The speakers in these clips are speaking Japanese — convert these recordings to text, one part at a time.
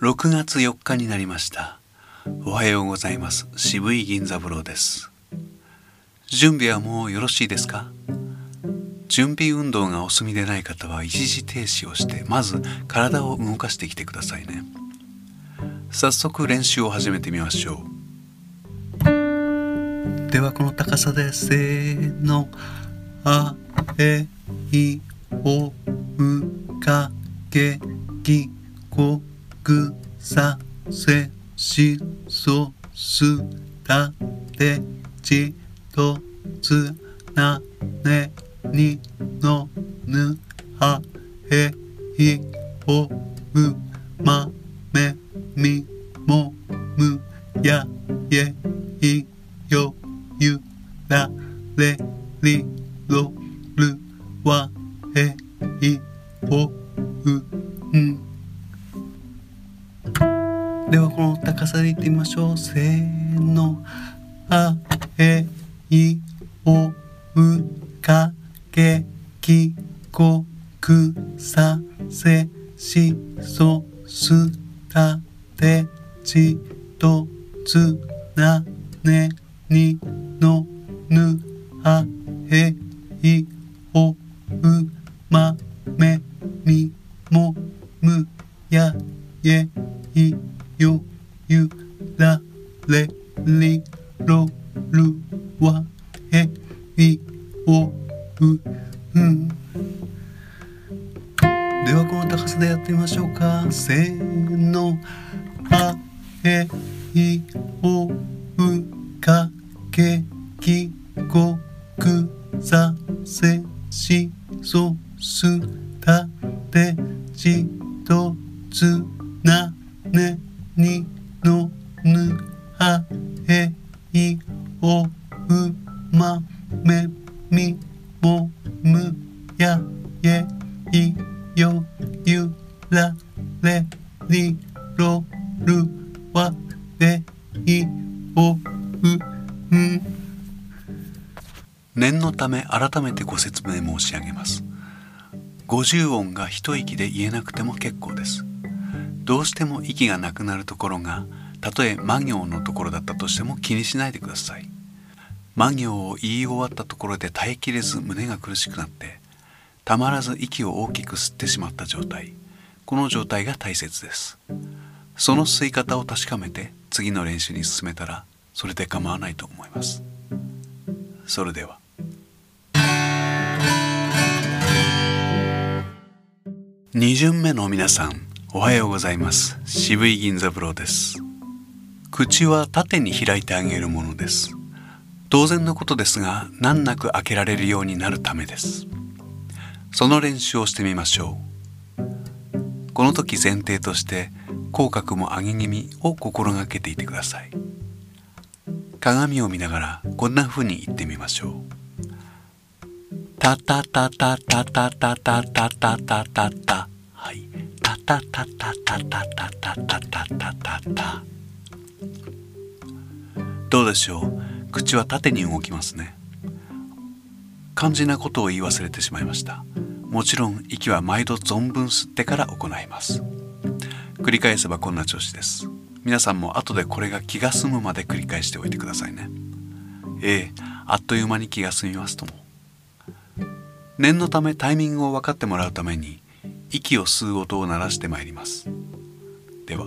6月4日になりました。おはようございます。渋い銀座三郎です。準備はもうよろしいですか？準備運動がお済みでない方は一時停止をしてまず体を動かしてきてくださいね。早速練習を始めてみましょう。ではこの高さでせーの。あえいおうかけきこ。くさせしそすたてちとつなねにのぬはへいほうまめみもむやえいよゆられりろるわへいほうんではこの高さでいってみましょう。せーの。あえいおうかけきこくさせしそすたてちとつなねにのぬあえいおうまめみもむやえろるわへいおううん。ではこの高さでやってみましょうか。せーの。あえいおうかけきこくさせしそすたてちとつなねにのぬはへ。おうまめみもむやえいよゆられりろるわでいおうん念のため改めてご説明申し上げます。五十音が一息で言えなくても結構です。どうしても息がなくなるところがたとえ魔行のところだったとしても気にしないでください。魔行を言い終わったところで耐えきれず胸が苦しくなってたまらず息を大きく吸ってしまった状態。この状態が大切です。その吸い方を確かめて次の練習に進めたらそれで構わないと思います。それでは。2巡目の皆さんおはようございます。渋井銀三郎です。口は縦に開いてあげるものです。当然のことですが難なく開けられるようになるためです。その練習をしてみましょう。この時前提として口角も上げ気味を心がけていてください。鏡を見ながらこんな風に言ってみましょう。タタタタタタタタタタタタタはいタタタタタタタタタタタタタどうでしょう？口は縦に動きますね。肝心なことを言い忘れてしまいました。もちろん息は毎度存分吸ってから行います。繰り返せばこんな調子です。皆さんも後でこれが気が済むまで繰り返しておいてくださいね。ええあっという間に気が済みますとも。念のためタイミングを分かってもらうために息を吸う音を鳴らしてまいります。では。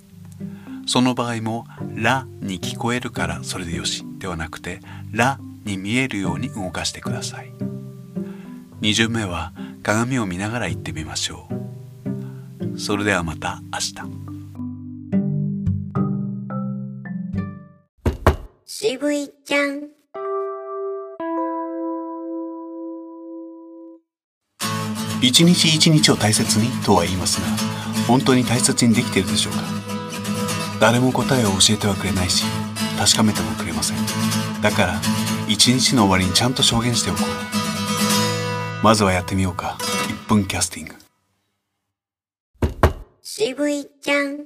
その場合も「ら」に聞こえるからそれでよしではなくて「ら」に見えるように動かしてください。2巡目は鏡を見ながら言ってみましょう。それではまた明日。渋いちゃん。一日一日を大切にとは言いますが本当に大切にできているでしょうか？誰も答えを教えてはくれないし確かめてもくれません。だから一日の終わりにちゃんと証言しておこう。まずはやってみようか。1分キャスティング。渋いちゃん。